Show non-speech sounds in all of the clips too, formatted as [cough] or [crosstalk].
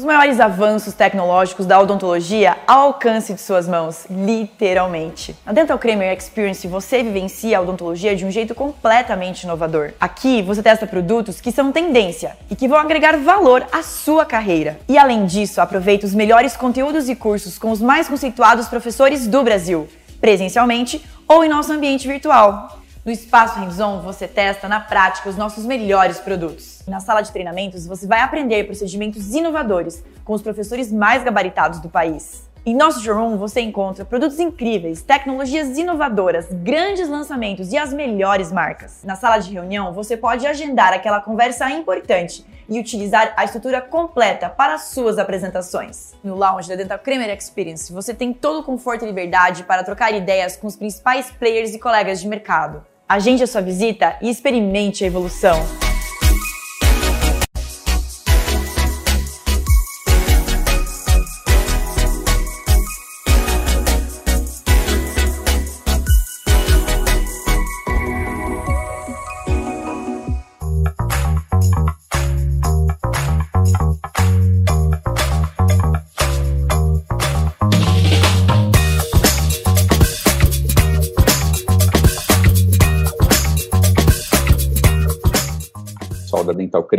Os maiores avanços tecnológicos da odontologia ao alcance de suas mãos, literalmente. Na Dental Kramer Experience você vivencia a odontologia de um jeito completamente inovador. Aqui você testa produtos que são tendência e que vão agregar valor à sua carreira. E além disso, aproveita os melhores conteúdos e cursos com os mais conceituados professores do Brasil, presencialmente ou em nosso ambiente virtual. No Espaço Hands-On, você testa na prática os nossos melhores produtos. Na sala de treinamentos, você vai aprender procedimentos inovadores com os professores mais gabaritados do país. Em nosso showroom você encontra produtos incríveis, tecnologias inovadoras, grandes lançamentos e as melhores marcas. Na sala de reunião você pode agendar aquela conversa importante e utilizar a estrutura completa para suas apresentações. No lounge da Dental Kramer Experience você tem todo o conforto e liberdade para trocar ideias com os principais players e colegas de mercado. Agende a sua visita e experimente a evolução.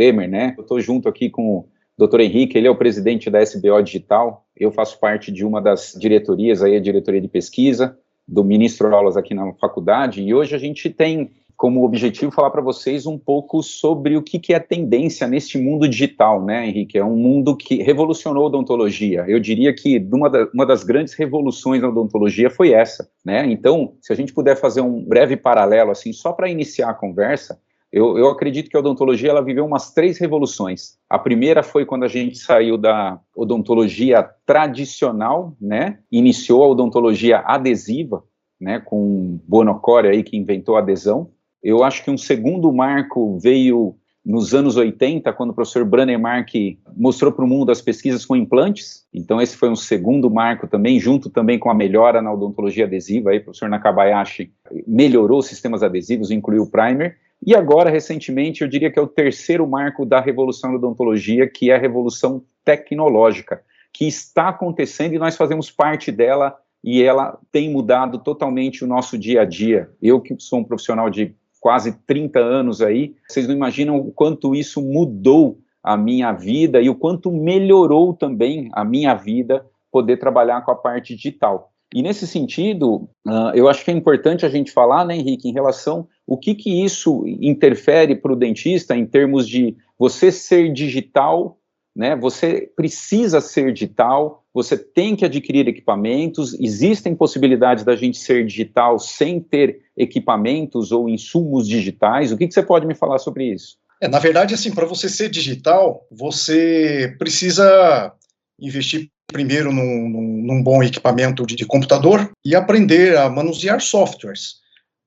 Kremer, né? Eu estou junto aqui com o Dr. Henrique, ele é o presidente da SBO Digital. Eu faço parte de uma das diretorias aí, a diretoria de pesquisa, do ministro aulas aqui na faculdade, e hoje a gente tem como objetivo falar para vocês um pouco sobre o que, que é tendência neste mundo digital, né, Henrique? É um mundo que revolucionou a odontologia. Eu diria que uma, da, uma das grandes revoluções da odontologia foi essa, né? Então, se a gente puder fazer um breve paralelo, assim, só para iniciar a conversa, eu, eu, acredito que a odontologia ela viveu umas três revoluções. A primeira foi quando a gente saiu da odontologia tradicional, né? Iniciou a odontologia adesiva, né? Com Bonocore aí que inventou a adesão. Eu acho que um segundo marco veio nos anos 80, quando o professor Brannemark mostrou para o mundo as pesquisas com implantes. Então, esse foi um segundo marco também, junto também com a melhora na odontologia adesiva. Aí, o professor Nakabayashi melhorou os sistemas adesivos, incluiu o primer. E agora, recentemente, eu diria que é o terceiro marco da revolução da odontologia, que é a revolução tecnológica, que está acontecendo e nós fazemos parte dela e ela tem mudado totalmente o nosso dia a dia. Eu que sou um profissional de quase 30 anos aí, vocês não imaginam o quanto isso mudou a minha vida e o quanto melhorou também a minha vida poder trabalhar com a parte digital. E nesse sentido, uh, eu acho que é importante a gente falar, né, Henrique, em relação o que que isso interfere para o dentista em termos de você ser digital, né? Você precisa ser digital, você tem que adquirir equipamentos, existem possibilidades da gente ser digital sem ter equipamentos ou insumos digitais. O que, que você pode me falar sobre isso? É, na verdade, assim, para você ser digital, você precisa investir primeiro num, num, num bom equipamento de, de, computador e aprender a manusear softwares.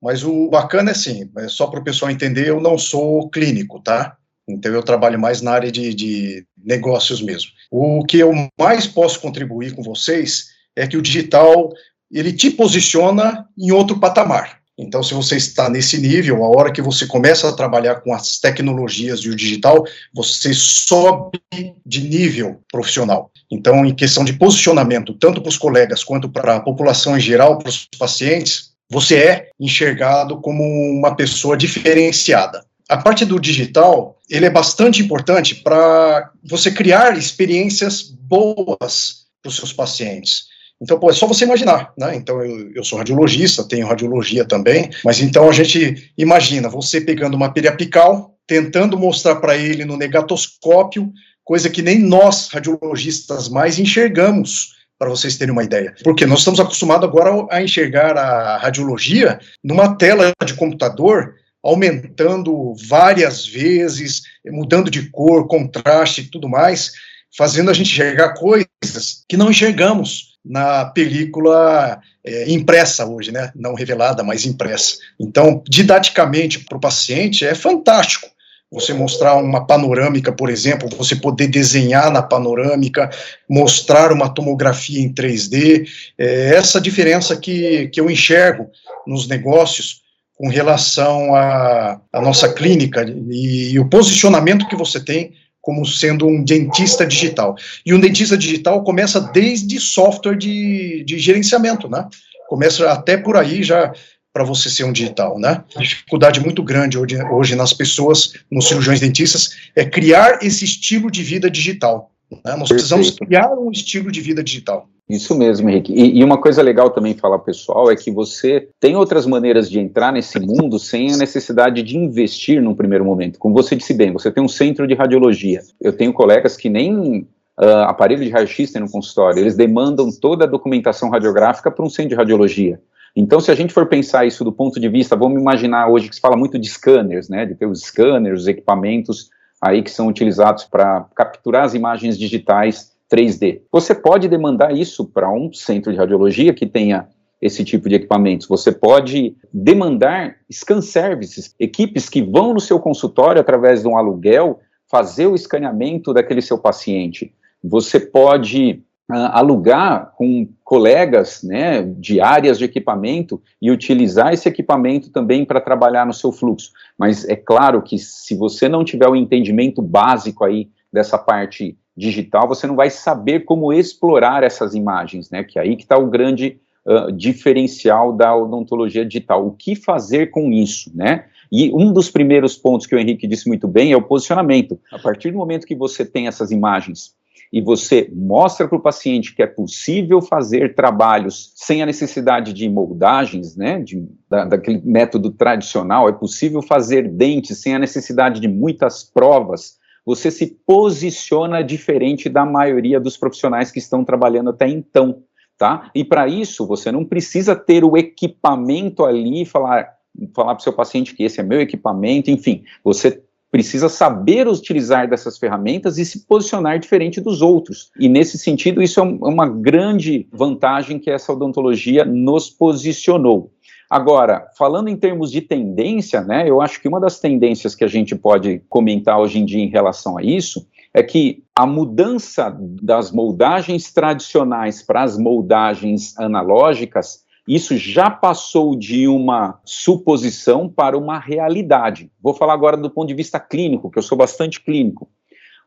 Mas o bacana é assim, é só para o pessoal entender, eu não sou clínico, tá? Então eu trabalho mais na área de, de negócios mesmo. O que eu mais posso contribuir com vocês é que o digital ele te posiciona em outro patamar. Então, se você está nesse nível, a hora que você começa a trabalhar com as tecnologias e o digital, você sobe de nível profissional. Então, em questão de posicionamento, tanto para os colegas quanto para a população em geral, para os pacientes, você é enxergado como uma pessoa diferenciada. A parte do digital, ele é bastante importante para você criar experiências boas para os seus pacientes. Então, pô, é só você imaginar, né? Então, eu, eu sou radiologista, tenho radiologia também, mas então a gente imagina você pegando uma periapical, tentando mostrar para ele no negatoscópio, coisa que nem nós, radiologistas, mais enxergamos, para vocês terem uma ideia. Porque nós estamos acostumados agora a enxergar a radiologia numa tela de computador aumentando várias vezes, mudando de cor, contraste e tudo mais, fazendo a gente enxergar coisas que não enxergamos na película é, impressa hoje, né? Não revelada, mas impressa. Então, didaticamente para o paciente é fantástico. Você mostrar uma panorâmica, por exemplo, você poder desenhar na panorâmica, mostrar uma tomografia em 3D, é essa diferença que, que eu enxergo nos negócios com relação à, à nossa clínica e, e o posicionamento que você tem como sendo um dentista digital. E um dentista digital começa desde software de, de gerenciamento, né? Começa até por aí já para você ser um digital, né? Dificuldade muito grande hoje, hoje nas pessoas, nos cirurgiões dentistas, é criar esse estilo de vida digital. Né? Nós Perfeito. precisamos criar um estilo de vida digital. Isso mesmo, Henrique. E, e, uma coisa legal também falar pessoal é que você tem outras maneiras de entrar nesse mundo sem a necessidade de investir num primeiro momento. Como você disse bem, você tem um centro de radiologia. Eu tenho colegas que nem uh, aparelho de raio-x tem no consultório, eles demandam toda a documentação radiográfica para um centro de radiologia. Então, se a gente for pensar isso do ponto de vista, vamos imaginar hoje que se fala muito de scanners, né, de ter os scanners, os equipamentos aí que são utilizados para capturar as imagens digitais 3D. Você pode demandar isso para um centro de radiologia que tenha esse tipo de equipamentos. Você pode demandar scan services, equipes que vão no seu consultório através de um aluguel fazer o escaneamento daquele seu paciente. Você pode alugar com colegas né, de áreas de equipamento e utilizar esse equipamento também para trabalhar no seu fluxo. Mas é claro que se você não tiver o entendimento básico aí dessa parte digital, você não vai saber como explorar essas imagens, né? Que é aí que está o grande uh, diferencial da odontologia digital. O que fazer com isso, né? E um dos primeiros pontos que o Henrique disse muito bem é o posicionamento. A partir do momento que você tem essas imagens e você mostra para o paciente que é possível fazer trabalhos sem a necessidade de moldagens, né, de, da, daquele método tradicional, é possível fazer dentes sem a necessidade de muitas provas, você se posiciona diferente da maioria dos profissionais que estão trabalhando até então, tá? E para isso, você não precisa ter o equipamento ali e falar, falar para o seu paciente que esse é meu equipamento, enfim, você precisa saber utilizar dessas ferramentas e se posicionar diferente dos outros. E nesse sentido, isso é, é uma grande vantagem que essa odontologia nos posicionou. Agora, falando em termos de tendência, né, eu acho que uma das tendências que a gente pode comentar hoje em dia em relação a isso é que a mudança das moldagens tradicionais para as moldagens analógicas isso já passou de uma suposição para uma realidade. Vou falar agora do ponto de vista clínico, que eu sou bastante clínico.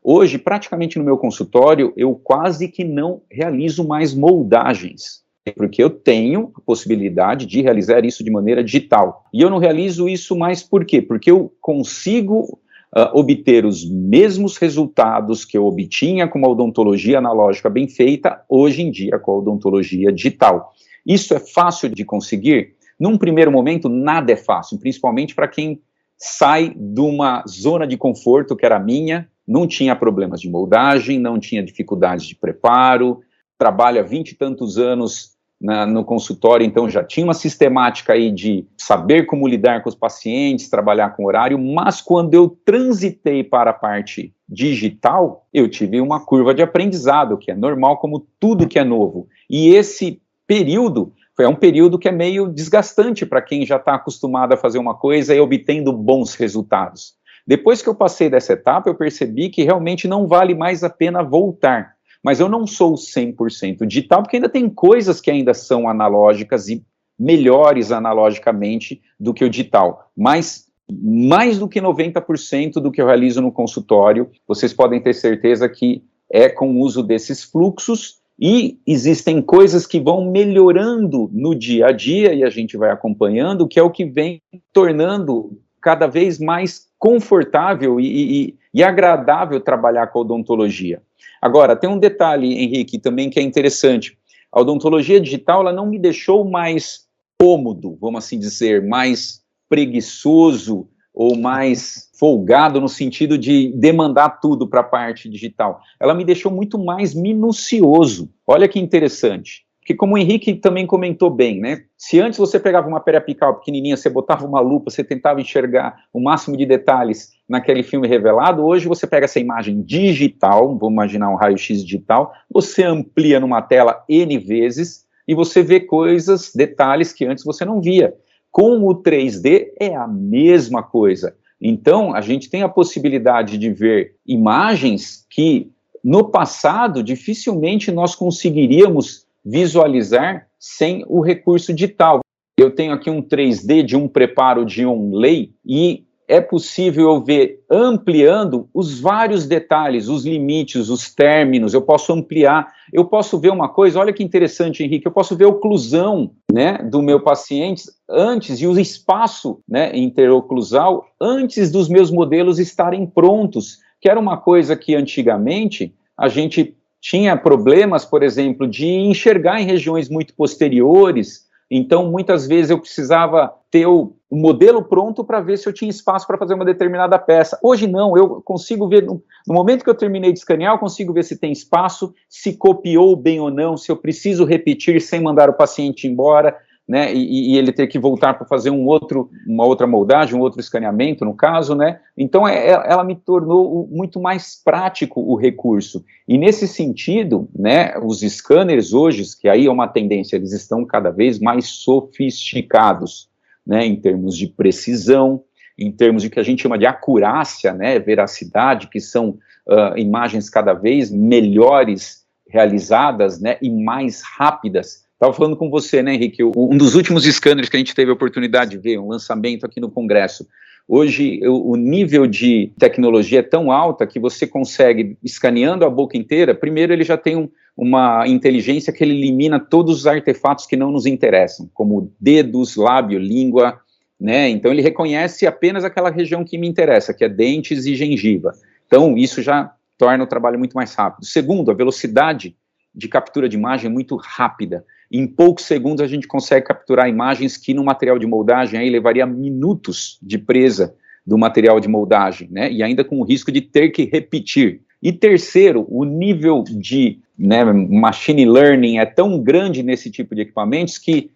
Hoje, praticamente no meu consultório, eu quase que não realizo mais moldagens, porque eu tenho a possibilidade de realizar isso de maneira digital. E eu não realizo isso mais por quê? Porque eu consigo Uh, obter os mesmos resultados que eu obtinha com uma odontologia analógica bem feita, hoje em dia com a odontologia digital. Isso é fácil de conseguir? Num primeiro momento, nada é fácil, principalmente para quem sai de uma zona de conforto que era minha, não tinha problemas de moldagem, não tinha dificuldades de preparo, trabalha vinte e tantos anos na, no consultório, então já tinha uma sistemática aí de saber como lidar com os pacientes, trabalhar com horário, mas quando eu transitei para a parte digital, eu tive uma curva de aprendizado, que é normal como tudo que é novo. E esse período é um período que é meio desgastante para quem já está acostumado a fazer uma coisa e obtendo bons resultados. Depois que eu passei dessa etapa, eu percebi que realmente não vale mais a pena voltar. Mas eu não sou 100% digital, porque ainda tem coisas que ainda são analógicas e melhores analogicamente do que o digital. Mas mais do que 90% do que eu realizo no consultório, vocês podem ter certeza que é com o uso desses fluxos e existem coisas que vão melhorando no dia a dia e a gente vai acompanhando, que é o que vem tornando cada vez mais confortável e, e, e agradável trabalhar com a odontologia. Agora, tem um detalhe, Henrique, também que é interessante. A odontologia digital ela não me deixou mais cômodo, vamos assim dizer, mais preguiçoso ou mais folgado no sentido de demandar tudo para a parte digital. Ela me deixou muito mais minucioso. Olha que interessante. Porque como o Henrique também comentou bem, né? Se antes você pegava uma periapical pequenininha, você botava uma lupa, você tentava enxergar o máximo de detalhes naquele filme revelado, hoje você pega essa imagem digital, vamos imaginar um raio-x digital, você amplia numa tela N vezes e você vê coisas, detalhes que antes você não via. Com o 3D é a mesma coisa. Então, a gente tem a possibilidade de ver imagens que no passado dificilmente nós conseguiríamos visualizar sem o recurso digital. Eu tenho aqui um 3D de um preparo de um lei e é possível eu ver ampliando os vários detalhes, os limites, os términos, eu posso ampliar, eu posso ver uma coisa, olha que interessante, Henrique, eu posso ver a oclusão, né, do meu paciente antes e o espaço, né, interoclusal antes dos meus modelos estarem prontos, que era uma coisa que antigamente a gente tinha problemas, por exemplo, de enxergar em regiões muito posteriores, então, muitas vezes eu precisava ter o, modelo pronto para ver se eu tinha espaço para fazer uma determinada peça. Hoje não, eu consigo ver, no, no, momento que eu terminei de escanear, eu consigo ver se tem espaço, se copiou bem ou não, se eu preciso repetir sem mandar o paciente embora né, e, e, ele ter que voltar para fazer um outro, uma outra moldagem, um outro escaneamento, no caso, né, então é, é, ela me tornou muito mais prático o recurso, e nesse sentido, né, os scanners hoje, que aí é uma tendência, eles estão cada vez mais sofisticados, né, em termos de precisão, em termos de que a gente chama de acurácia, né, veracidade, que são uh, imagens cada vez melhores realizadas, né, e mais rápidas, Estava falando com você, né, Henrique? Um dos últimos scanners que a gente teve a oportunidade de ver, um lançamento aqui no Congresso. Hoje, o nível de tecnologia é tão alta que você consegue, escaneando a boca inteira, primeiro ele já tem um, uma inteligência que ele elimina todos os artefatos que não nos interessam, como dedos, lábio, língua, né? Então ele reconhece apenas aquela região que me interessa, que é dentes e gengiva. Então isso já torna o trabalho muito mais rápido. Segundo, a velocidade de captura de imagem é muito rápida. Em poucos segundos a gente consegue capturar imagens que no material de moldagem aí levaria minutos de presa do material de moldagem, né? E ainda com o risco de ter que repetir. E terceiro, o nível de né, machine learning é tão grande nesse tipo de equipamentos que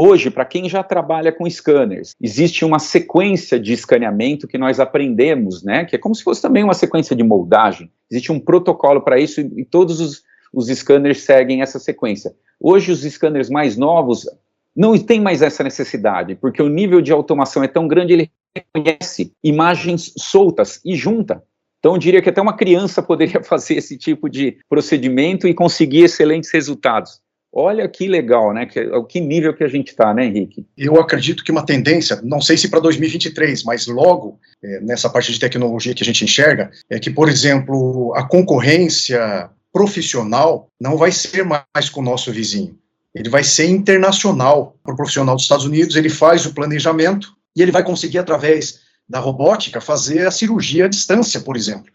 hoje, para quem já trabalha com scanners, existe uma sequência de escaneamento que nós aprendemos, né? Que é como se fosse também uma sequência de moldagem. Existe um protocolo para isso e, todos os, os scanners seguem essa sequência. Hoje, os scanners mais novos não têm mais essa necessidade, porque o nível de automação é tão grande, ele reconhece imagens soltas e junta. Então, eu diria que até uma criança [laughs] poderia fazer esse tipo de procedimento e conseguir excelentes resultados. Olha que legal, né? Que, que nível que a gente está, né, Henrique? Eu acredito que uma tendência, não sei se para 2023, mas logo é, nessa parte de tecnologia que a gente enxerga, é que, por exemplo, a concorrência profissional não vai ser mais com o nosso vizinho. Ele vai ser internacional. Para o profissional dos Estados Unidos, ele faz o planejamento e ele vai conseguir, através da robótica, fazer a cirurgia à distância, por exemplo.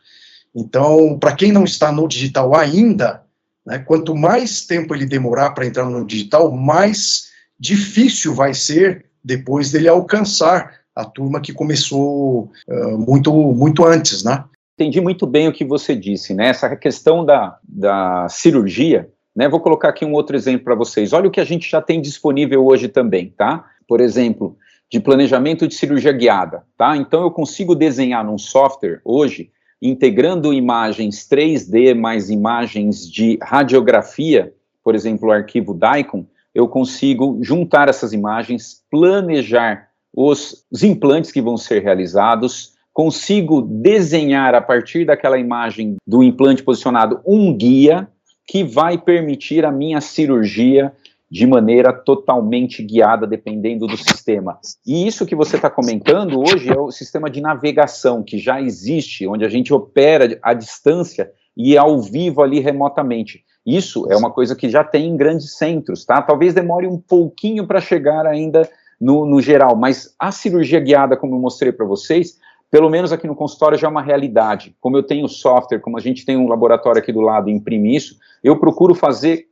Então, para quem não está no digital ainda, né, quanto mais tempo ele demorar para entrar no digital, mais difícil vai ser depois dele alcançar a turma que começou uh, muito, muito antes, né? entendi muito bem o que você disse, né? Essa questão da, da cirurgia, né? Vou colocar aqui um outro exemplo para vocês. Olha o que a gente já tem disponível hoje também, tá? Por exemplo, de planejamento de cirurgia guiada, tá? Então eu consigo desenhar num software hoje, integrando imagens 3D mais imagens de radiografia, por exemplo, o arquivo DICOM, eu consigo juntar essas imagens, planejar os, os implantes que vão ser realizados, consigo desenhar a partir daquela imagem do implante posicionado um guia que vai permitir a minha cirurgia de maneira totalmente guiada, dependendo do sistema. E isso que você está comentando hoje é o sistema de navegação que já existe, onde a gente opera à distância e ao vivo ali remotamente. Isso é uma coisa que já tem em grandes centros, tá? Talvez demore um pouquinho para chegar ainda no, no geral, mas a cirurgia guiada, como eu mostrei para vocês, pelo menos aqui no consultório já é uma realidade. Como eu tenho software, como a gente tem um laboratório aqui do lado e imprime isso, eu procuro fazer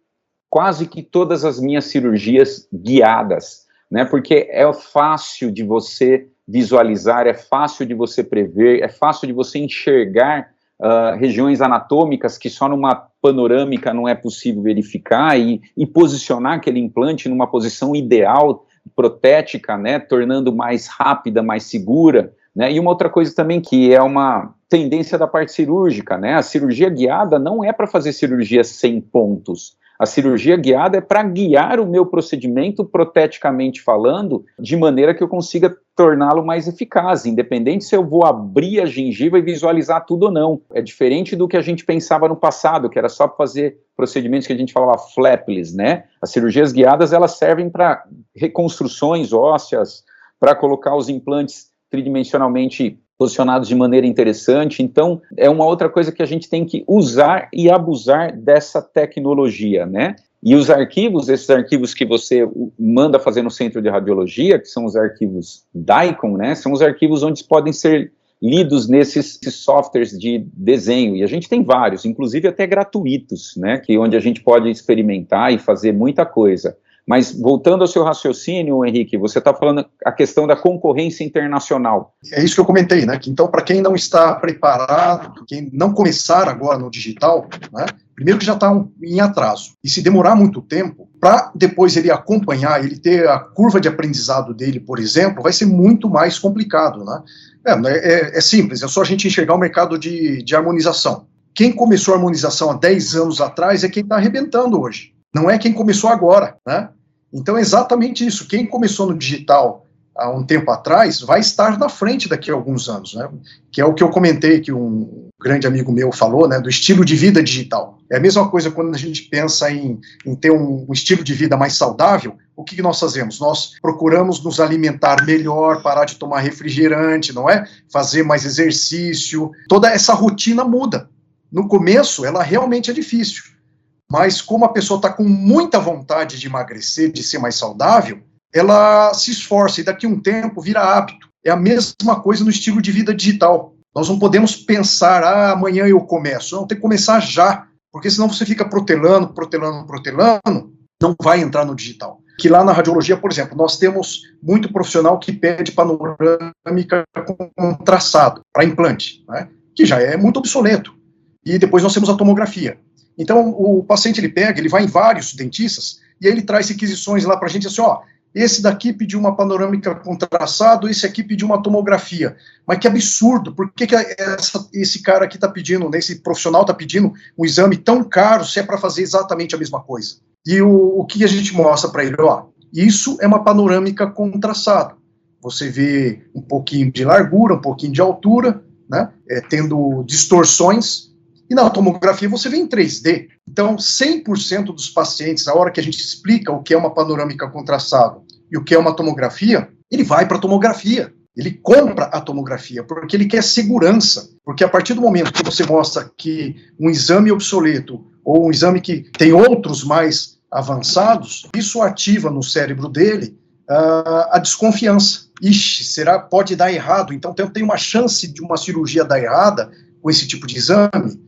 quase que todas as minhas cirurgias guiadas, né? Porque é fácil de você visualizar, é fácil de você prever, é fácil de você enxergar uh, regiões anatômicas que só numa panorâmica não é possível verificar e, e posicionar aquele implante numa posição ideal, protética, né? Tornando mais rápida, mais segura. Né? E uma outra coisa também que é uma tendência da parte cirúrgica, né? A cirurgia guiada não é para fazer cirurgia sem pontos. A cirurgia guiada é para guiar o meu procedimento, proteticamente falando, de maneira que eu consiga torná-lo mais eficaz, independente se eu vou abrir a gengiva e visualizar tudo ou não. É diferente do que a gente pensava no passado, que era só fazer procedimentos que a gente falava flapless, né? As cirurgias guiadas, elas servem para reconstruções ósseas, para colocar os implantes tridimensionalmente posicionados de maneira interessante. Então, é uma outra coisa que a gente tem que usar e abusar dessa tecnologia, né? E os arquivos, esses arquivos que você manda fazer no centro de radiologia, que são os arquivos DICOM, né? São os arquivos onde podem ser lidos nesses softwares de desenho, e a gente tem vários, inclusive até gratuitos, né, que onde a gente pode experimentar e fazer muita coisa. Mas voltando ao seu raciocínio, Henrique, você está falando a questão da concorrência internacional. É isso que eu comentei, né? Que, então, para quem não está preparado, quem não começar agora no digital, né? Primeiro que já está um, em atraso. E se demorar muito tempo, para depois ele acompanhar, ele ter a curva de aprendizado dele, por exemplo, vai ser muito mais complicado, né? É, é, é simples, é só a gente enxergar o mercado de, de harmonização. Quem começou a harmonização há 10 anos atrás é quem está arrebentando hoje. Não é quem começou agora, né? Então é exatamente isso. Quem começou no digital há um tempo atrás vai estar na frente daqui a alguns anos, né? Que é o que eu comentei que um grande amigo meu falou, né? Do estilo de vida digital. É a mesma coisa quando a gente pensa em, em ter um, um, estilo de vida mais saudável. O que, que nós fazemos? Nós procuramos nos alimentar melhor, parar de tomar refrigerante, não é? Fazer mais exercício. Toda essa rotina muda. No começo, ela realmente é difícil mas como a pessoa está com muita vontade de emagrecer, de ser mais saudável, ela se esforça e daqui a um tempo vira hábito. É a mesma coisa no estilo de vida digital. Nós não podemos pensar, ah, amanhã eu começo. Não, tem que começar já, porque senão você fica protelando, protelando, protelando, não vai entrar no digital. Que lá na radiologia, por exemplo, nós temos muito profissional que pede panorâmica com traçado para implante, né, que já é muito obsoleto. E depois nós temos a tomografia. Então, o paciente ele pega, ele vai em vários dentistas, e aí ele traz requisições lá para a gente assim, ó, esse daqui pediu uma panorâmica com traçado, esse aqui pediu uma tomografia. Mas que absurdo, por que, que essa, esse cara aqui está pedindo, né, esse profissional está pedindo um exame tão caro se é para fazer exatamente a mesma coisa? E o, o que a gente mostra para ele? Ó, isso é uma panorâmica com traçado. Você vê um pouquinho de largura, um pouquinho de altura, né, é, tendo distorções, e na tomografia você vê em 3D. Então, 100% dos pacientes, na hora que a gente explica o que é uma panorâmica com traçado e o que é uma tomografia, ele vai para a tomografia. Ele compra a tomografia porque ele quer segurança. Porque a partir do momento que você mostra que um exame obsoleto ou um exame que tem outros mais avançados, isso ativa no cérebro dele uh, a desconfiança. Ixi, será pode dar errado? Então tem uma chance de uma cirurgia dar errada com esse tipo de exame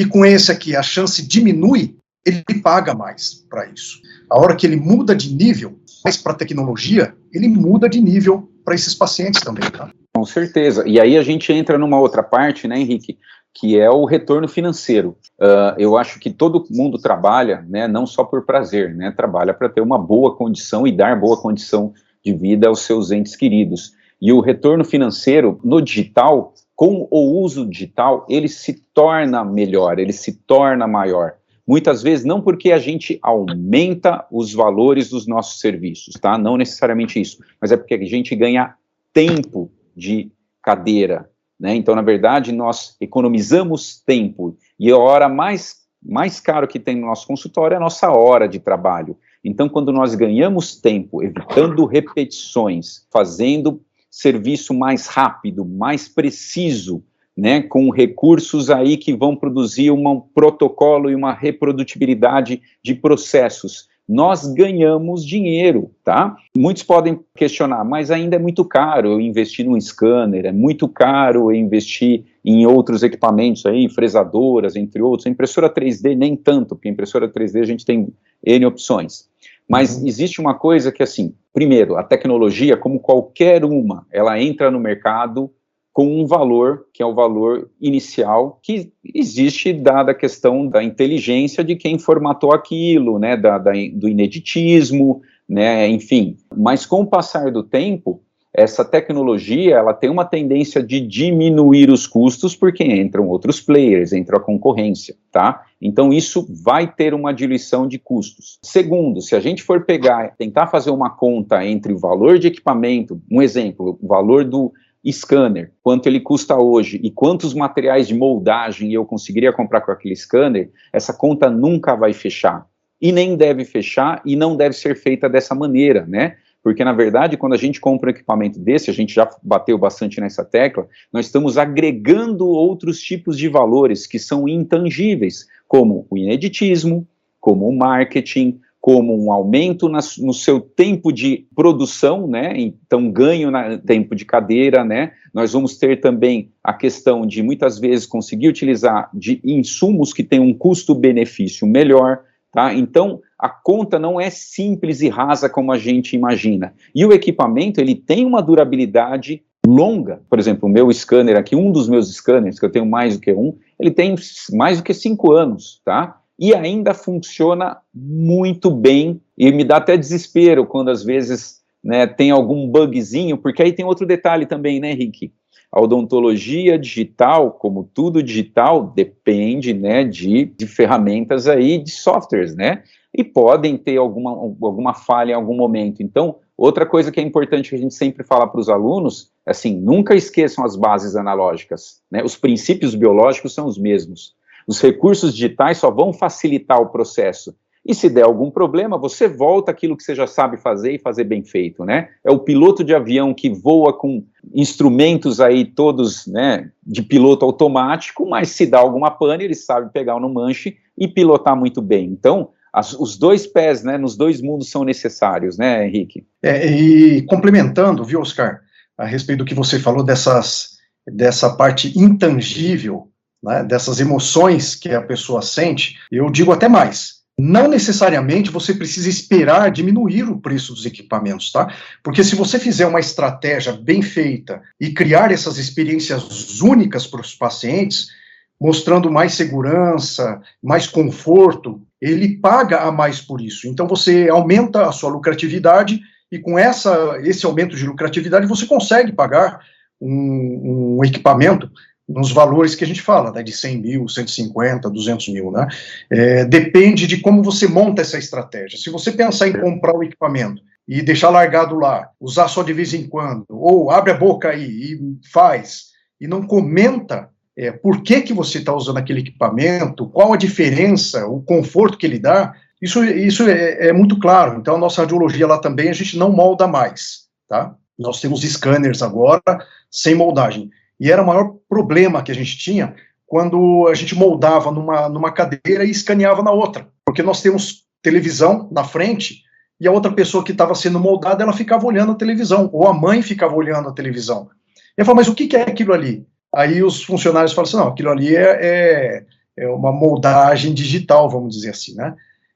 e com esse aqui a chance diminui, ele paga mais para isso. A hora que ele muda de nível, mais para tecnologia, ele muda de nível para esses pacientes também, tá? Com certeza. E aí a gente entra numa outra parte, né, Henrique, que é o retorno financeiro. Uh, eu acho que todo mundo trabalha, né, não só por prazer, né, trabalha para ter uma boa condição e dar boa condição de vida aos seus entes queridos. E o retorno financeiro no digital com o uso digital, ele se torna melhor, ele se torna maior. Muitas vezes não porque a gente aumenta os valores dos nossos serviços, tá? Não necessariamente isso, mas é porque a gente ganha tempo de cadeira, né? Então, na verdade, nós economizamos tempo e a hora mais mais caro que tem no nosso consultório é a nossa hora de trabalho. Então, quando nós ganhamos tempo, evitando repetições, fazendo serviço mais rápido, mais preciso, né, com recursos aí que vão produzir um protocolo e uma reprodutibilidade de processos. Nós ganhamos dinheiro, tá? Muitos podem questionar, mas ainda é muito caro eu investir num scanner, é muito caro eu investir em outros equipamentos aí, fresadoras, entre outros. A impressora 3D nem tanto, porque impressora 3D a gente tem N opções. Mas uhum. existe uma coisa que, assim, primeiro, a tecnologia, como qualquer uma, ela entra no mercado com um valor, que é o valor inicial, que existe dada a questão da inteligência de quem formatou aquilo, né, da, da, do ineditismo, né, enfim. Mas com o passar do tempo, essa tecnologia ela tem uma tendência de diminuir os custos porque entram outros players, entra a concorrência, tá? Então isso vai ter uma diluição de custos. Segundo, se a gente for pegar, tentar fazer uma conta entre o valor de equipamento, um exemplo, o valor do scanner, quanto ele custa hoje e quantos materiais de moldagem eu conseguiria comprar com aquele scanner, essa conta nunca vai fechar. E nem deve fechar e não deve ser feita dessa maneira, né? Porque, na verdade, quando a gente compra um equipamento desse, a gente já bateu bastante nessa tecla, nós estamos agregando outros tipos de valores que são intangíveis, como o ineditismo, como o marketing, como um aumento na, no seu tempo de produção, né? Então, ganho no tempo de cadeira, né? Nós vamos ter também a questão de muitas vezes conseguir utilizar de insumos que têm um custo-benefício melhor, tá? Então, a conta não é simples e rasa como a gente imagina. E o equipamento, ele tem uma durabilidade longa. Por exemplo, o meu scanner aqui, um dos meus scanners, que eu tenho mais do que um, ele tem mais do que cinco anos, tá? e ainda funciona muito bem. E me dá até desespero quando às vezes né, tem algum bugzinho, porque aí tem outro detalhe também, né, Rick? A odontologia digital, como tudo digital, depende né, de, de ferramentas aí, de softwares, né? E podem ter alguma, alguma falha em algum momento. Então, outra coisa que é importante que a gente sempre fala para os alunos assim, nunca esqueçam as bases analógicas. Né? Os princípios biológicos são os mesmos. Os recursos digitais só vão facilitar o processo. E se der algum problema, você volta aquilo que você já sabe fazer e fazer bem feito, né? É o piloto de avião que voa com instrumentos aí todos, né, de piloto automático, mas se dá alguma pane, ele sabe pegar no manche e pilotar muito bem. Então, as, os dois pés, né, nos dois mundos são necessários, né, Henrique? É, e complementando, viu, Oscar, a respeito do que você falou dessas, dessa parte intangível né, dessas emoções que a pessoa sente, eu digo até mais. Não necessariamente você precisa esperar diminuir o preço dos equipamentos, tá? Porque se você fizer uma estratégia bem feita e criar essas experiências únicas para os pacientes, mostrando mais segurança, mais conforto, ele paga a mais por isso. Então você aumenta a sua lucratividade e com essa, esse aumento de lucratividade você consegue pagar um, um equipamento nos valores que a gente fala, né, de 100 mil, 150, 200 mil, né? É, depende de como você monta essa estratégia. Se você pensar em comprar o equipamento e deixar largado lá, usar só de vez em quando, ou abre a boca aí e faz, e não comenta é, por que, que você está usando aquele equipamento, qual a diferença, o conforto que ele dá, isso, isso é, é muito claro. Então, a nossa radiologia lá também, a gente não molda mais, tá? Nós temos scanners agora, sem moldagem. E era o maior problema que a gente tinha quando a gente moldava numa, numa cadeira e escaneava na outra. Porque nós temos televisão na frente e a outra pessoa que estava sendo moldada, ela ficava olhando a televisão, ou a mãe ficava olhando a televisão. E eu falei, mas o que, que é aquilo ali? Aí os funcionários falam assim, não, aquilo ali é, é, é uma moldagem digital, vamos dizer assim, né?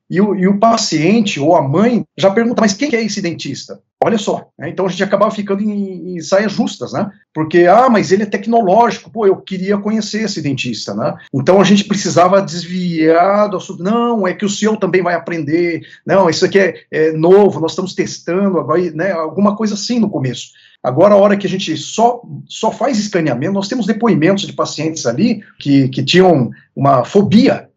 E o, e o paciente ou a mãe já pergunta, mas quem é esse dentista? Olha só, né? então a gente acabava ficando em, em, saias justas, né? Porque, ah, mas ele é tecnológico, pô, eu queria conhecer esse dentista, né? Então a gente precisava desviar do assunto, não, é que o seu também vai aprender, não, isso aqui é, é novo, nós estamos testando, agora, né? Alguma coisa assim no começo. Agora, a hora que a gente só, só faz escaneamento, nós temos depoimentos de pacientes ali que, que tinham uma fobia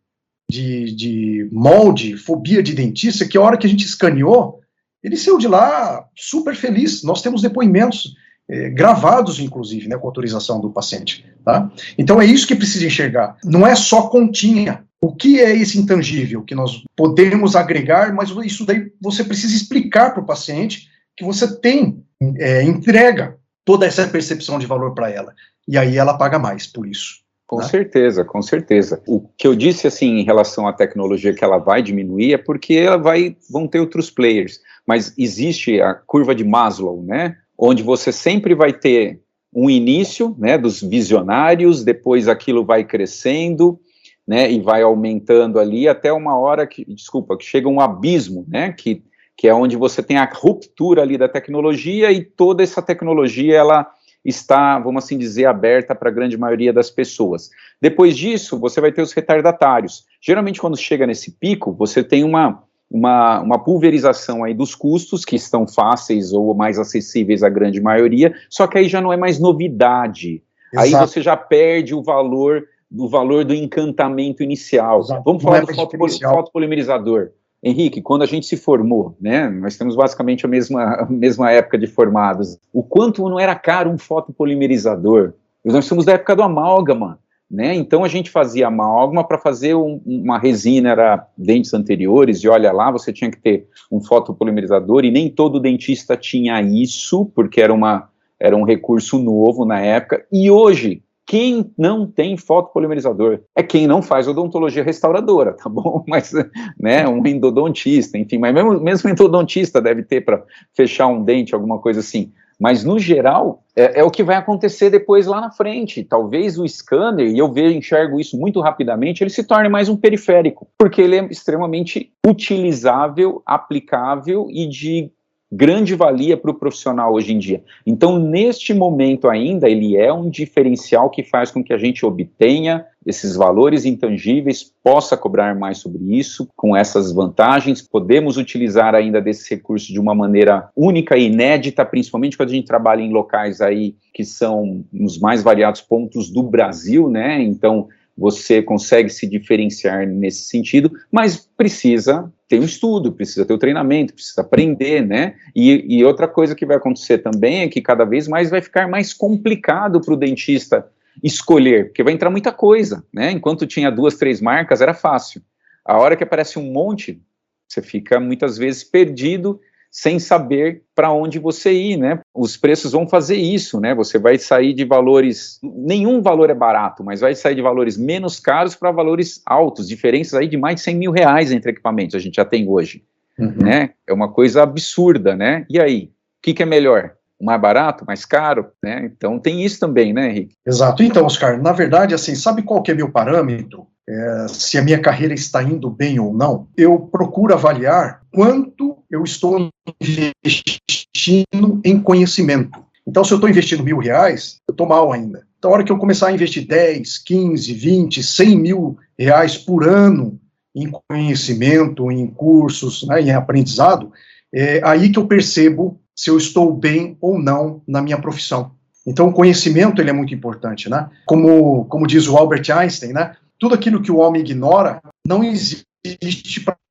de, de molde, fobia de dentista, que a hora que a gente escaneou, ele saiu de lá super feliz. Nós temos depoimentos é, gravados, inclusive, né, com autorização do paciente. Tá? Então é isso que precisa enxergar. Não é só continha. O que é esse intangível que nós podemos agregar, mas isso daí você precisa explicar para o paciente que você tem, é, entrega toda essa percepção de valor para ela. E aí ela paga mais por isso. Com né? certeza, com certeza. O que eu disse assim em relação à tecnologia que ela vai diminuir é porque ela vai vão ter outros players mas existe a curva de Maslow, né, onde você sempre vai ter um início, né, dos visionários, depois aquilo vai crescendo, né, e vai aumentando ali até uma hora que, desculpa, que chega um abismo, né, que, que é onde você tem a ruptura ali da tecnologia e toda essa tecnologia, ela está, vamos assim dizer, aberta para a grande maioria das pessoas. Depois disso, você vai ter os retardatários. Geralmente, quando chega nesse pico, você tem uma, uma, uma pulverização aí dos custos, que estão fáceis ou mais acessíveis à grande maioria, só que aí já não é mais novidade. Exato. Aí você já perde o valor do valor do encantamento inicial. Exato. Vamos falar é do fotopol fotopolimerizador. Henrique, quando a gente se formou, né, nós temos basicamente a mesma, a mesma época de formados, o quanto não era caro um fotopolimerizador? Nós somos da época do amálgama, né? Então a gente fazia amálgama para fazer um, uma resina, era dentes anteriores, e olha lá, você tinha que ter um fotopolimerizador, e nem todo dentista tinha isso, porque era, uma, era um recurso novo na época, e hoje, quem não tem fotopolimerizador é quem não faz odontologia restauradora, tá bom? [laughs] Mas, né, um endodontista, enfim, mas mesmo, mesmo endodontista deve ter para fechar um dente, alguma coisa assim. Mas, no geral, é, é, o que vai acontecer depois lá na frente. Talvez o scanner, e eu vejo, enxergo isso muito rapidamente, ele se torne mais um periférico, porque ele é extremamente utilizável, aplicável e de grande valia para o profissional hoje em dia. Então, neste momento ainda, ele é um diferencial que faz com que a gente obtenha esses valores intangíveis, possa cobrar mais sobre isso, com essas vantagens. Podemos utilizar ainda desse recurso de uma maneira única e inédita, principalmente quando a gente trabalha em locais aí que são nos mais variados pontos do Brasil, né? Então, você consegue se diferenciar nesse sentido, mas precisa ter um estudo, precisa ter o um treinamento, precisa aprender, né? E, e, outra coisa que vai acontecer também é que cada vez mais vai ficar mais complicado para o dentista escolher, porque vai entrar muita coisa, né? Enquanto tinha duas, três marcas, era fácil. A hora que aparece um monte, você fica muitas vezes perdido sem saber para onde você ir, né? Os preços vão fazer isso, né? Você vai sair de valores, nenhum valor é barato, mas vai sair de valores menos caros para valores altos, diferenças aí de mais de 100 mil reais entre equipamentos a gente já tem hoje, uhum. né? É uma coisa absurda, né? E aí, o que, que é melhor? mais barato, mais caro, né? Então tem isso também, né, Henrique? Exato. Então, Oscar, na verdade, assim, sabe qual que é meu parâmetro? É, se a minha carreira está indo bem ou não? Eu procuro avaliar quanto eu estou investindo em conhecimento. Então, se eu estou investindo mil reais, eu estou mal ainda. Então, a hora que eu começar a investir 10, 15, 20, 100 mil reais por ano em conhecimento, em cursos, né, em aprendizado, é aí que eu percebo se eu estou bem ou não na minha profissão. Então, o conhecimento ele é muito importante, né? Como, como diz o Albert Einstein, né? Tudo aquilo que o homem ignora não existe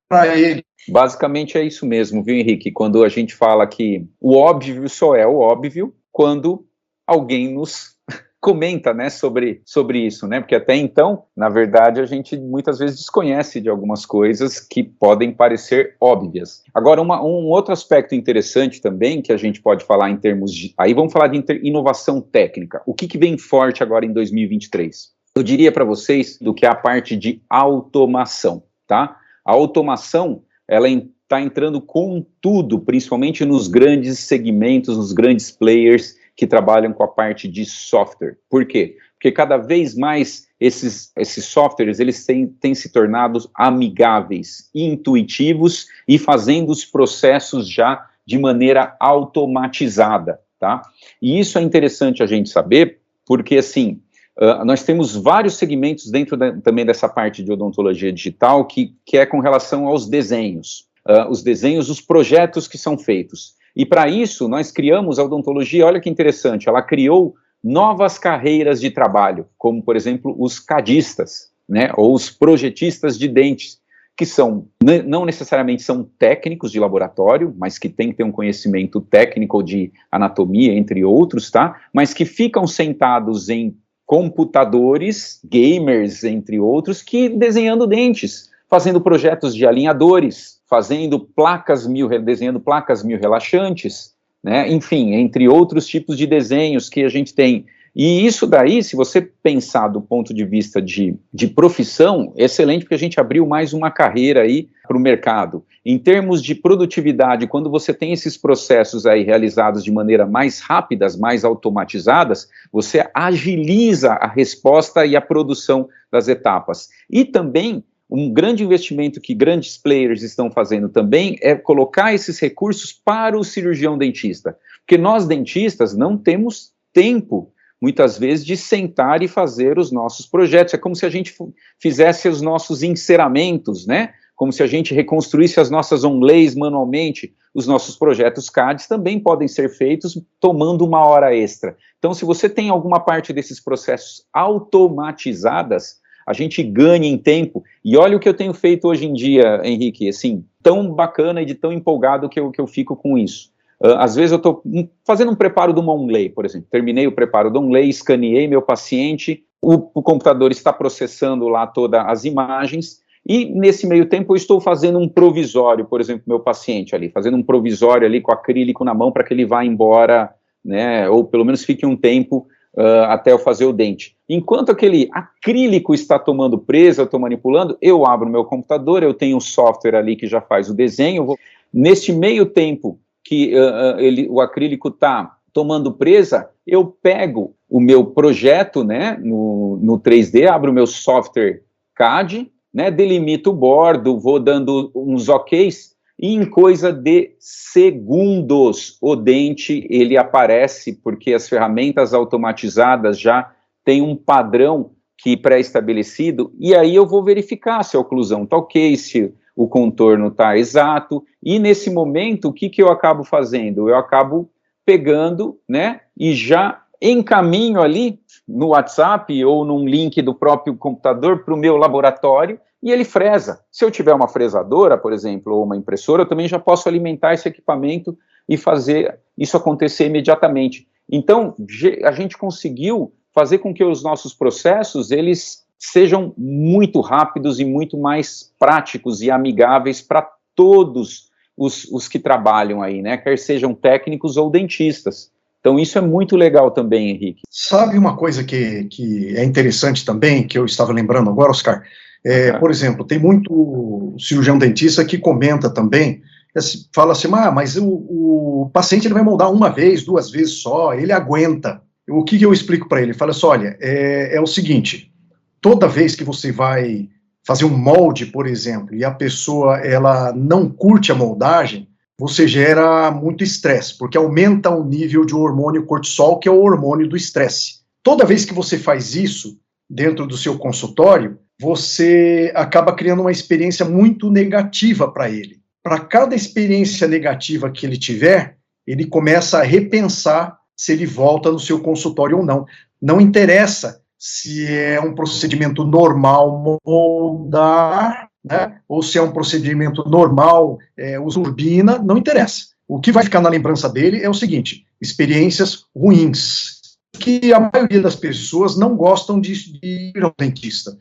para ele. Basicamente é isso mesmo, viu, Henrique? Quando a gente fala que o óbvio só é o óbvio quando alguém nos [laughs] comenta, né, sobre, sobre isso, né, porque até então, na verdade, a gente muitas vezes desconhece de algumas coisas que podem parecer óbvias. Agora, uma, um outro aspecto interessante também, que a gente pode falar em termos de, aí vamos falar de inovação técnica, o que, que vem forte agora em 2023? Eu diria para vocês do que é a parte de automação, tá? A automação, ela está entrando com tudo, principalmente nos grandes segmentos, nos grandes players, que trabalham com a parte de software. Por quê? Porque cada vez mais esses, esses softwares eles têm, têm se tornado amigáveis, intuitivos e fazendo os processos já de maneira automatizada, tá? E isso é interessante a gente saber, porque assim, uh, nós temos vários segmentos dentro da, também dessa parte de odontologia digital que, que é com relação aos desenhos. Uh, os desenhos, os projetos que são feitos. E para isso, nós criamos a odontologia, olha que interessante, ela criou novas carreiras de trabalho, como, por exemplo, os cadistas, né, ou os projetistas de dentes, que são, não necessariamente são técnicos de laboratório, mas que têm que ter um conhecimento técnico de anatomia, entre outros, tá? Mas que ficam sentados em computadores, gamers, entre outros, que desenhando dentes, fazendo projetos de alinhadores, fazendo placas mil, desenhando placas mil relaxantes, né? Enfim, entre outros tipos de desenhos que a gente tem. E isso daí, se você pensar do ponto de vista de, de profissão, excelente, porque a gente abriu mais uma carreira aí para o mercado. Em termos de produtividade, quando você tem esses processos aí realizados de maneira mais rápidas, mais automatizadas, você agiliza a resposta e a produção das etapas. E também um grande investimento que grandes players estão fazendo também é colocar esses recursos para o cirurgião dentista. Porque nós, dentistas, não temos tempo, muitas vezes, de sentar e fazer os nossos projetos. É como se a gente fizesse os nossos enceramentos, né? Como se a gente reconstruísse as nossas onlays manualmente. Os nossos projetos CADs também podem ser feitos tomando uma hora extra. Então, se você tem alguma parte desses processos automatizadas, a gente ganha em tempo. E olha o que eu tenho feito hoje em dia, Henrique, assim, tão bacana e de tão empolgado que eu, que eu fico com isso. Uh, às vezes eu estou fazendo um preparo de uma onlay, por exemplo. Terminei o preparo da onlay, escaneei meu paciente, o, o computador está processando lá todas as imagens, e nesse meio tempo eu estou fazendo um provisório, por exemplo, meu paciente ali, fazendo um provisório ali com acrílico na mão para que ele vá embora, né, ou pelo menos fique um tempo uh, até eu fazer o dente. Enquanto aquele acrílico está tomando presa, eu estou manipulando, eu abro meu computador, eu tenho um software ali que já faz o desenho, vou... neste meio tempo que uh, ele, o acrílico está tomando presa, eu pego o meu projeto, né, no, no 3D, abro o meu software CAD, né, delimito o bordo, vou dando uns OKs, e em coisa de segundos o dente ele aparece, porque as ferramentas automatizadas já têm um padrão que pré-estabelecido, e aí eu vou verificar se a oclusão está ok, se o contorno está exato, e nesse momento, o que, que eu acabo fazendo? Eu acabo pegando, né, e já encaminho ali no WhatsApp ou num link do próprio computador para o meu laboratório e ele fresa. Se eu tiver uma fresadora, por exemplo, ou uma impressora, eu também já posso alimentar esse equipamento e fazer isso acontecer imediatamente. Então, a gente conseguiu fazer com que os nossos processos, eles sejam muito rápidos e muito mais práticos e amigáveis para todos os, os que trabalham aí, né, quer sejam técnicos ou dentistas. Então, isso é muito legal também, Henrique. Sabe uma coisa que, que é interessante também, que eu estava lembrando agora, Oscar? É, Por exemplo, tem muito cirurgião dentista que comenta também, fala assim, ah, mas o, o paciente ele vai moldar uma vez, duas vezes só, ele aguenta. O que, que eu explico para ele? Fala assim, olha, é, é o seguinte, toda vez que você vai fazer um molde, por exemplo, e a pessoa ela não curte a moldagem, você gera muito estresse, porque aumenta o nível de hormônio cortisol, que é o hormônio do estresse. Toda vez que você faz isso dentro do seu consultório, você acaba criando uma experiência muito negativa para ele. Para cada experiência negativa que ele tiver, ele começa a repensar se ele volta no seu consultório ou não. Não interessa se é um procedimento normal moldar, né, ou se é um procedimento normal é, uso turbina, não interessa. O que vai ficar na lembrança dele é o seguinte: experiências ruins, que a maioria das pessoas não gostam de, de ir ao dentista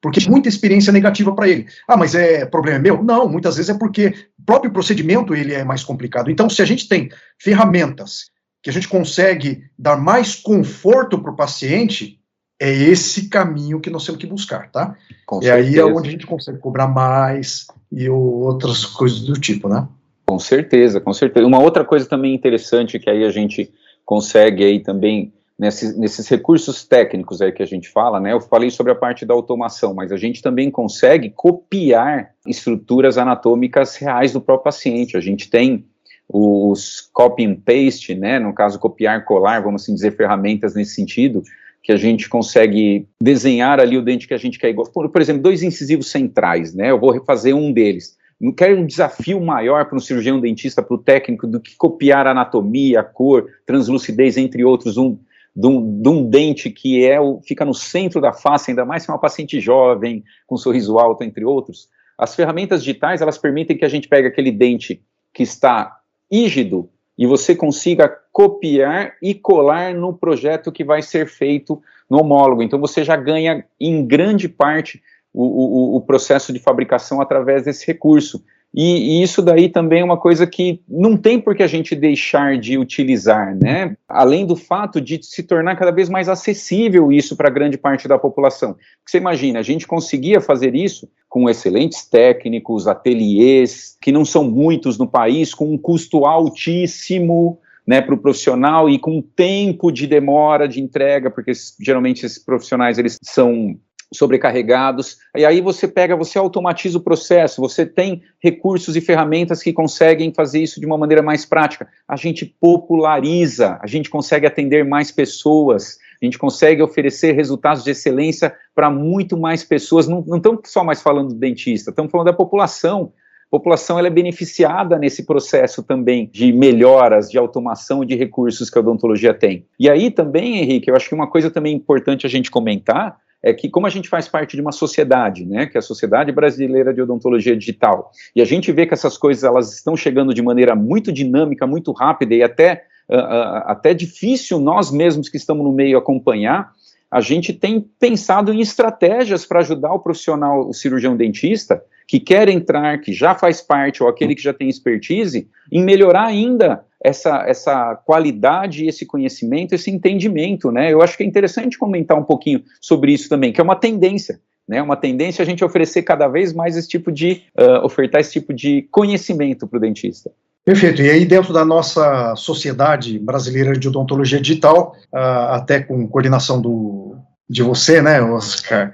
porque muita experiência negativa para ele. Ah, mas é problema meu? Não, muitas vezes é porque o próprio procedimento ele é mais complicado. Então, se a gente tem ferramentas que a gente consegue dar mais conforto para o paciente, é esse caminho que nós temos que buscar, tá? Com e certeza. aí é onde a gente consegue cobrar mais e outras coisas do tipo, né? Com certeza, com certeza. Uma outra coisa também interessante que aí a gente consegue aí também nesses, nesses recursos técnicos aí que a gente fala, né? Eu falei sobre a parte da automação, mas a gente também consegue copiar estruturas anatômicas reais do próprio paciente. A gente tem os copy and paste, né? No caso, copiar, colar, vamos assim dizer, ferramentas nesse sentido, que a gente consegue desenhar ali o dente que a gente quer igual. Por, por exemplo, dois incisivos centrais, né? Eu vou refazer um deles. Não quero um desafio maior para um cirurgião dentista, para o técnico, do que copiar anatomia, cor, translucidez, entre outros, um, de um, de um dente que é o, fica no centro da face, ainda mais se é uma paciente jovem, com sorriso alto, entre outros, as ferramentas digitais, elas permitem que a gente pegue aquele dente que está rígido e você consiga copiar e colar no projeto que vai ser feito no homólogo. Então, você já ganha, em grande parte, o, o, o processo de fabricação através desse recurso. E, e, isso daí também é uma coisa que não tem por que a gente deixar de utilizar, né? Além do fato de se tornar cada vez mais acessível isso para grande parte da população. Você imagina, a gente conseguia fazer isso com excelentes técnicos, ateliês, que não são muitos no país, com um custo altíssimo, né, para o profissional e com tempo de demora de entrega, porque geralmente esses profissionais eles são sobrecarregados. E aí você pega, você automatiza o processo, você tem recursos e ferramentas que conseguem fazer isso de uma maneira mais prática. A gente populariza, a gente consegue atender mais pessoas, a gente consegue oferecer resultados de excelência para muito mais pessoas. Não, estamos só mais falando do dentista, estamos falando da população. População ela é beneficiada nesse processo também de melhoras, de automação de recursos que a odontologia tem. E aí também, Henrique, eu acho que uma coisa também importante a gente comentar é que como a gente faz parte de uma sociedade, né, que é a Sociedade Brasileira de Odontologia Digital, e a gente vê que essas coisas elas estão chegando de maneira muito dinâmica, muito rápida e até, uh, até difícil nós mesmos que estamos no meio acompanhar, a gente tem pensado em estratégias para ajudar o profissional, o cirurgião dentista, que quer entrar, que já faz parte, ou aquele que já tem expertise, em melhorar ainda essa, essa qualidade, esse conhecimento, esse entendimento, né? Eu acho que é interessante comentar um pouquinho sobre isso também, que é uma tendência, né? Uma tendência a gente oferecer cada vez mais esse tipo de, uh, ofertar esse tipo de conhecimento para o dentista. Perfeito. E aí, dentro da nossa Sociedade Brasileira de Odontologia Digital, uh, até com coordenação do, de você, né, Oscar,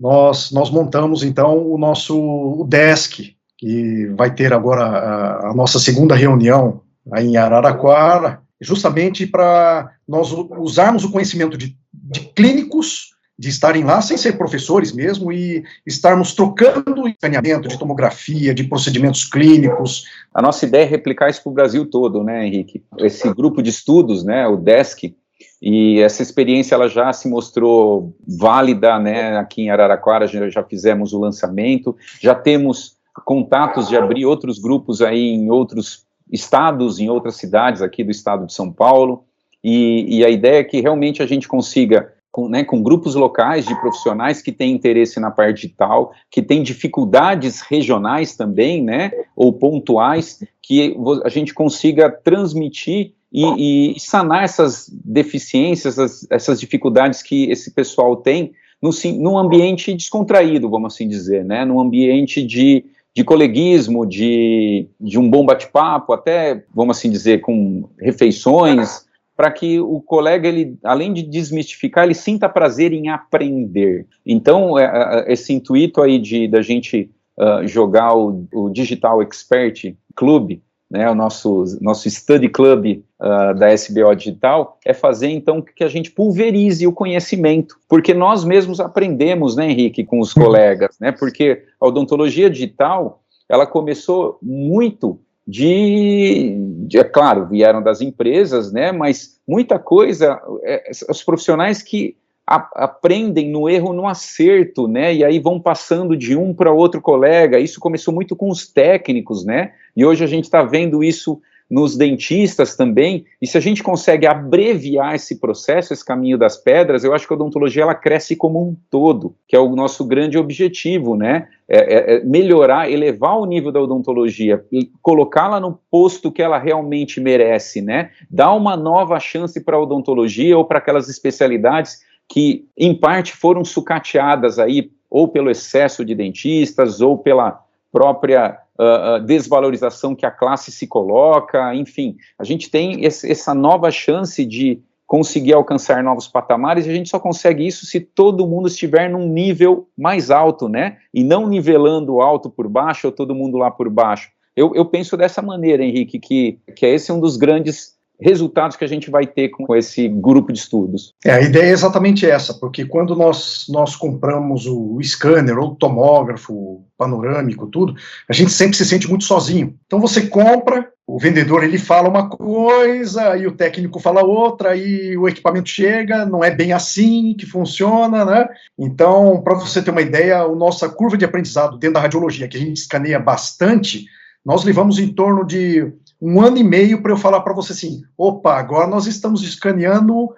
nós, nós montamos, então, o nosso desk, que vai ter agora a, a nossa segunda reunião aí em Araraquara, justamente para nós usarmos o conhecimento de, de clínicos de estarem lá sem ser professores mesmo e estarmos trocando encaminhamento de tomografia, de procedimentos clínicos. A nossa ideia é replicar isso para o Brasil todo, né, Henrique? Esse grupo de estudos, né, o DESC, e essa experiência ela já se mostrou válida, né, aqui em Araraquara já, fizemos o lançamento, já temos contatos de abrir outros grupos aí em outros estados, em outras cidades aqui do estado de São Paulo, e, e a ideia é que realmente a gente consiga com, né, com, grupos locais de profissionais que têm interesse na parte digital, que têm dificuldades regionais também, né, ou pontuais, que a gente consiga transmitir e, e sanar essas deficiências, essas, essas, dificuldades que esse pessoal tem no, num ambiente descontraído, vamos assim dizer, né, num ambiente de, de coleguismo, de, de um bom bate-papo, até, vamos assim dizer, com refeições, para que o colega, ele, além de desmistificar, ele sinta prazer em aprender. Então, é, é, esse intuito aí de da gente uh, jogar o, o, Digital Expert Club, né, o nosso, nosso study club uh, da SBO Digital, é fazer então que a gente pulverize o conhecimento, porque nós mesmos aprendemos, né, Henrique, com os colegas, né, porque a odontologia digital, ela começou muito de, de, é claro, vieram das empresas, né, mas muita coisa, é, os profissionais que aprendem no erro, no acerto, né, e aí vão passando de um para outro colega, isso começou muito com os técnicos, né, e hoje a gente está vendo isso nos dentistas também, e se a gente consegue abreviar esse processo, esse caminho das pedras, eu acho que a odontologia ela cresce como um todo, que é o nosso grande objetivo, né? É, é, é melhorar, elevar o nível da odontologia e colocá-la no posto que ela realmente merece, né? Dar uma nova chance para a odontologia ou para aquelas especialidades que, em parte, foram sucateadas aí, ou pelo excesso de dentistas, ou pela própria uh, desvalorização que a classe se coloca, enfim, a gente tem esse, essa nova chance de conseguir alcançar novos patamares e a gente só consegue isso se todo mundo estiver num nível mais alto, né? E não nivelando alto por baixo ou todo mundo lá por baixo. Eu, eu penso dessa maneira, Henrique, que, que esse é um dos grandes resultados que a gente vai ter com esse grupo de estudos. É, a ideia é exatamente essa, porque quando nós, nós compramos o, scanner, ou o tomógrafo, panorâmico, tudo, a gente sempre se sente muito sozinho. Então você compra, o vendedor ele fala uma coisa, e o técnico fala outra, e o equipamento chega, não é bem assim que funciona, né? Então, para você ter uma ideia, a nossa curva de aprendizado dentro da radiologia, que a gente escaneia bastante, nós levamos em torno de um ano e meio para eu falar para você assim: opa, agora nós estamos escaneando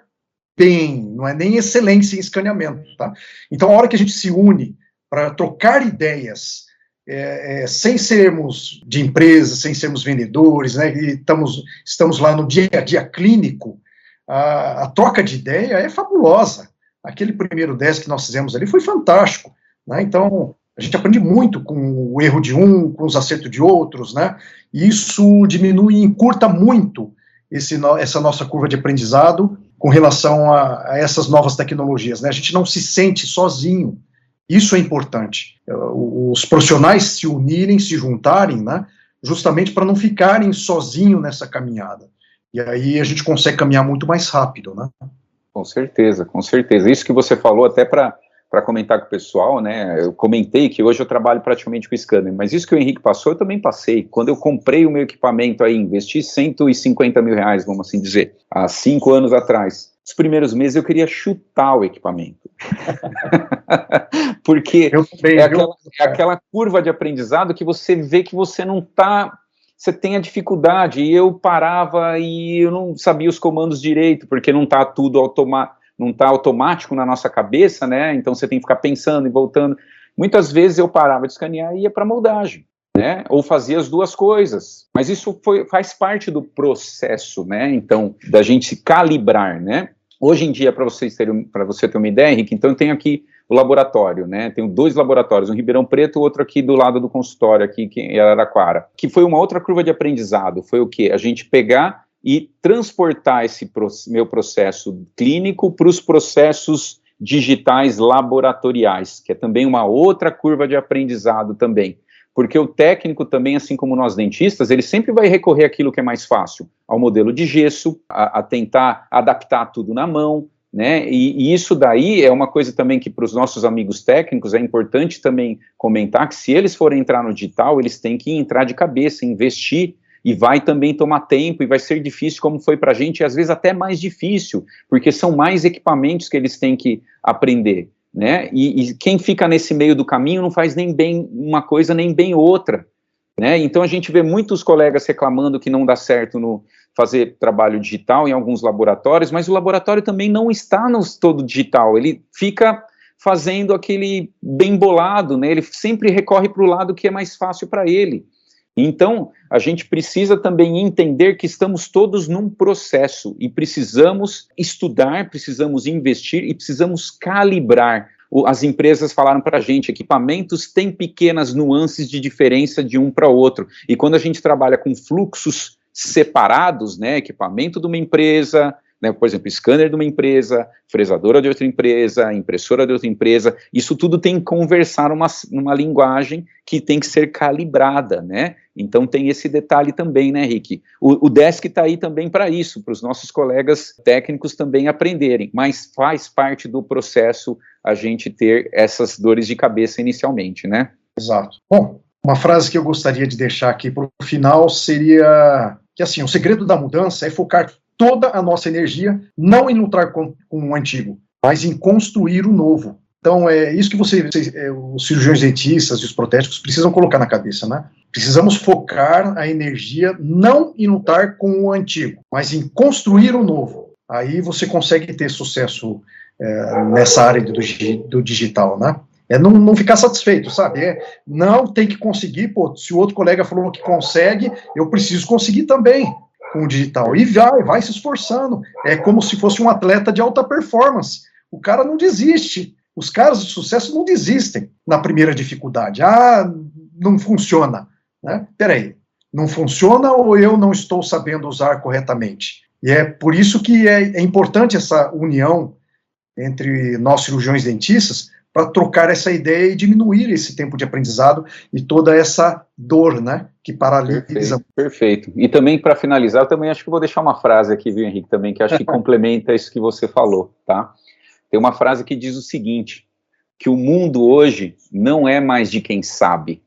bem, não é nem excelência em escaneamento, tá? Então, a hora que a gente se une para trocar ideias, é, é, sem sermos de empresa, sem sermos vendedores, né, e estamos, estamos lá no dia a dia clínico, a, a troca de ideia é fabulosa. Aquele primeiro 10 que nós fizemos ali foi fantástico. Né? Então, a gente aprende muito com o erro de um, com os acertos de outros, né? E isso diminui e encurta muito esse, essa nossa curva de aprendizado com relação a, a, essas novas tecnologias, né? A gente não se sente sozinho. Isso é importante. Os profissionais se unirem, se juntarem, né? Justamente para não ficarem sozinhos nessa caminhada. E aí a gente consegue caminhar muito mais rápido, né? Com certeza, com certeza. Isso que você falou até para para comentar com o pessoal, né? Eu comentei que hoje eu trabalho praticamente com scanner, mas isso que o Henrique passou, eu também passei. Quando eu comprei o meu equipamento aí, investi 150 mil reais, vamos assim dizer, há cinco anos atrás. Os primeiros meses eu queria chutar o equipamento. [laughs] Porque também, é, aquela, é aquela curva de aprendizado que você vê que você não está você tem a dificuldade. E eu parava e eu não sabia os comandos direito, porque não está tudo automático não está automático na nossa cabeça, né? Então você tem que ficar pensando e voltando. Muitas vezes eu parava de escanear e ia para moldagem. Né? Ou fazia as duas coisas. Mas isso foi, faz parte do processo, né? Então, da gente se calibrar, né? Hoje em dia, para vocês terem, para você ter uma ideia, Henrique, então eu tenho aqui o laboratório, né? Tenho dois laboratórios, um em Ribeirão Preto, outro aqui do lado do consultório, aqui em Araraquara, que foi uma outra curva de aprendizado. Foi o quê? A gente pegar e transportar esse meu processo clínico para os processos digitais laboratoriais, que é também uma outra curva de aprendizado também. Porque o técnico também, assim como nós dentistas, ele sempre vai recorrer àquilo que é mais fácil, ao modelo de gesso, a, a tentar adaptar tudo na mão, né? E, e, isso daí é uma coisa também que para os nossos amigos técnicos é importante também comentar que se eles forem entrar no digital, eles têm que entrar de cabeça, investir e vai também tomar tempo e vai ser difícil, como foi para a gente, e às vezes até mais difícil, porque são mais equipamentos que eles têm que aprender, né? E, e quem fica nesse meio do caminho não faz nem bem uma coisa nem bem outra, né? Então a gente vê muitos colegas reclamando que não dá certo no fazer trabalho digital em alguns laboratórios, mas o laboratório também não está no todo digital, ele fica fazendo aquele bem bolado, né? Ele sempre recorre para o lado que é mais fácil para ele. Então, a gente precisa também entender que estamos todos num processo e precisamos estudar, precisamos investir e precisamos calibrar. As empresas falaram para a gente, equipamentos têm pequenas nuances de diferença de um para outro. E quando a gente trabalha com fluxos separados, né, equipamento de uma empresa, né, por exemplo, scanner de uma empresa, fresadora de outra empresa, impressora de outra empresa, isso tudo tem que conversar uma, uma linguagem que tem que ser calibrada, né? Então tem esse detalhe também, né, Rick? O, o Desk está aí também para isso, para os nossos colegas técnicos também aprenderem, mas faz parte do processo a gente ter essas dores de cabeça inicialmente, né? Exato. Bom, uma frase que eu gostaria de deixar aqui para o final seria que assim, o segredo da mudança é focar toda a nossa energia não em lutar com, com o antigo, mas em construir o novo. Então, é isso que você, é, os cirurgiões dentistas e os protéticos precisam colocar na cabeça, né? Precisamos focar a energia não em lutar com o antigo, mas em construir o novo. Aí você consegue ter sucesso é, nessa área do, do digital, né? É não, não ficar satisfeito, sabe? É, não tem que conseguir, pô, se o outro colega falou que consegue, eu preciso conseguir também com o digital. E vai, vai se esforçando. É como se fosse um atleta de alta performance. O cara não desiste. Os caras de sucesso não desistem na primeira dificuldade. Ah, não funciona. Né? Peraí, não funciona ou eu não estou sabendo usar corretamente? E é por isso que é, é importante essa união entre nós cirurgiões dentistas, para trocar essa ideia e diminuir esse tempo de aprendizado e toda essa dor, né, que paralisa. Perfeito. perfeito. E também para finalizar, eu também acho que vou deixar uma frase aqui, viu, Henrique, também que acho que [laughs] complementa isso que você falou, tá? Tem uma frase que diz o seguinte: que o mundo hoje não é mais de quem sabe,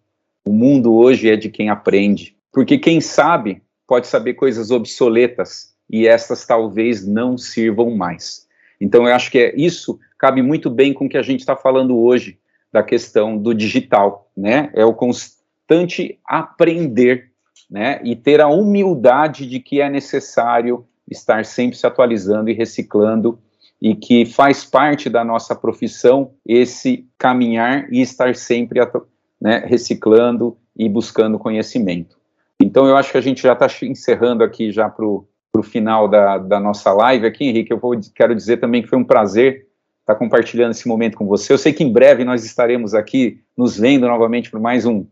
o mundo hoje é de quem aprende, porque quem sabe pode saber coisas obsoletas e essas talvez não sirvam mais. Então, eu acho que é isso cabe muito bem com o que a gente está falando hoje da questão do digital, né? É o constante aprender, né? E ter a humildade de que é necessário estar sempre se atualizando e reciclando e que faz parte da nossa profissão esse caminhar e estar sempre né, reciclando e buscando conhecimento. Então eu acho que a gente já está encerrando aqui já para o final da, da nossa live aqui, Henrique. Eu vou, quero dizer também que foi um prazer estar tá compartilhando esse momento com você. Eu sei que em breve nós estaremos aqui nos vendo novamente por mais um,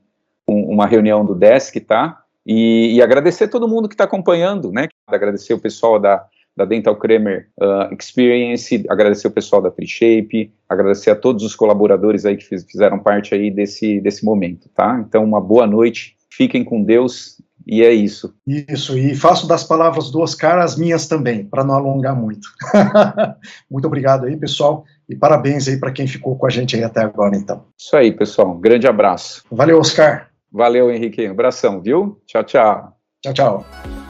um uma reunião do Desk, tá? E, e agradecer todo mundo que está acompanhando, né? Agradecer o pessoal da, da Dental Kramer uh, Experience, agradecer o pessoal da FreeShape, agradecer a todos os colaboradores aí que fiz, fizeram parte aí desse, desse momento, tá? Então, uma boa noite, fiquem com Deus e é isso. Isso, e faço das palavras do Oscar as minhas também, para não alongar muito. [laughs] muito obrigado aí, pessoal, e parabéns aí para quem ficou com a gente aí até agora, então. Isso aí, pessoal. Um grande abraço. Valeu, Oscar. Valeu, Henrique. Um abração, viu? Tchau, tchau. Tchau, tchau.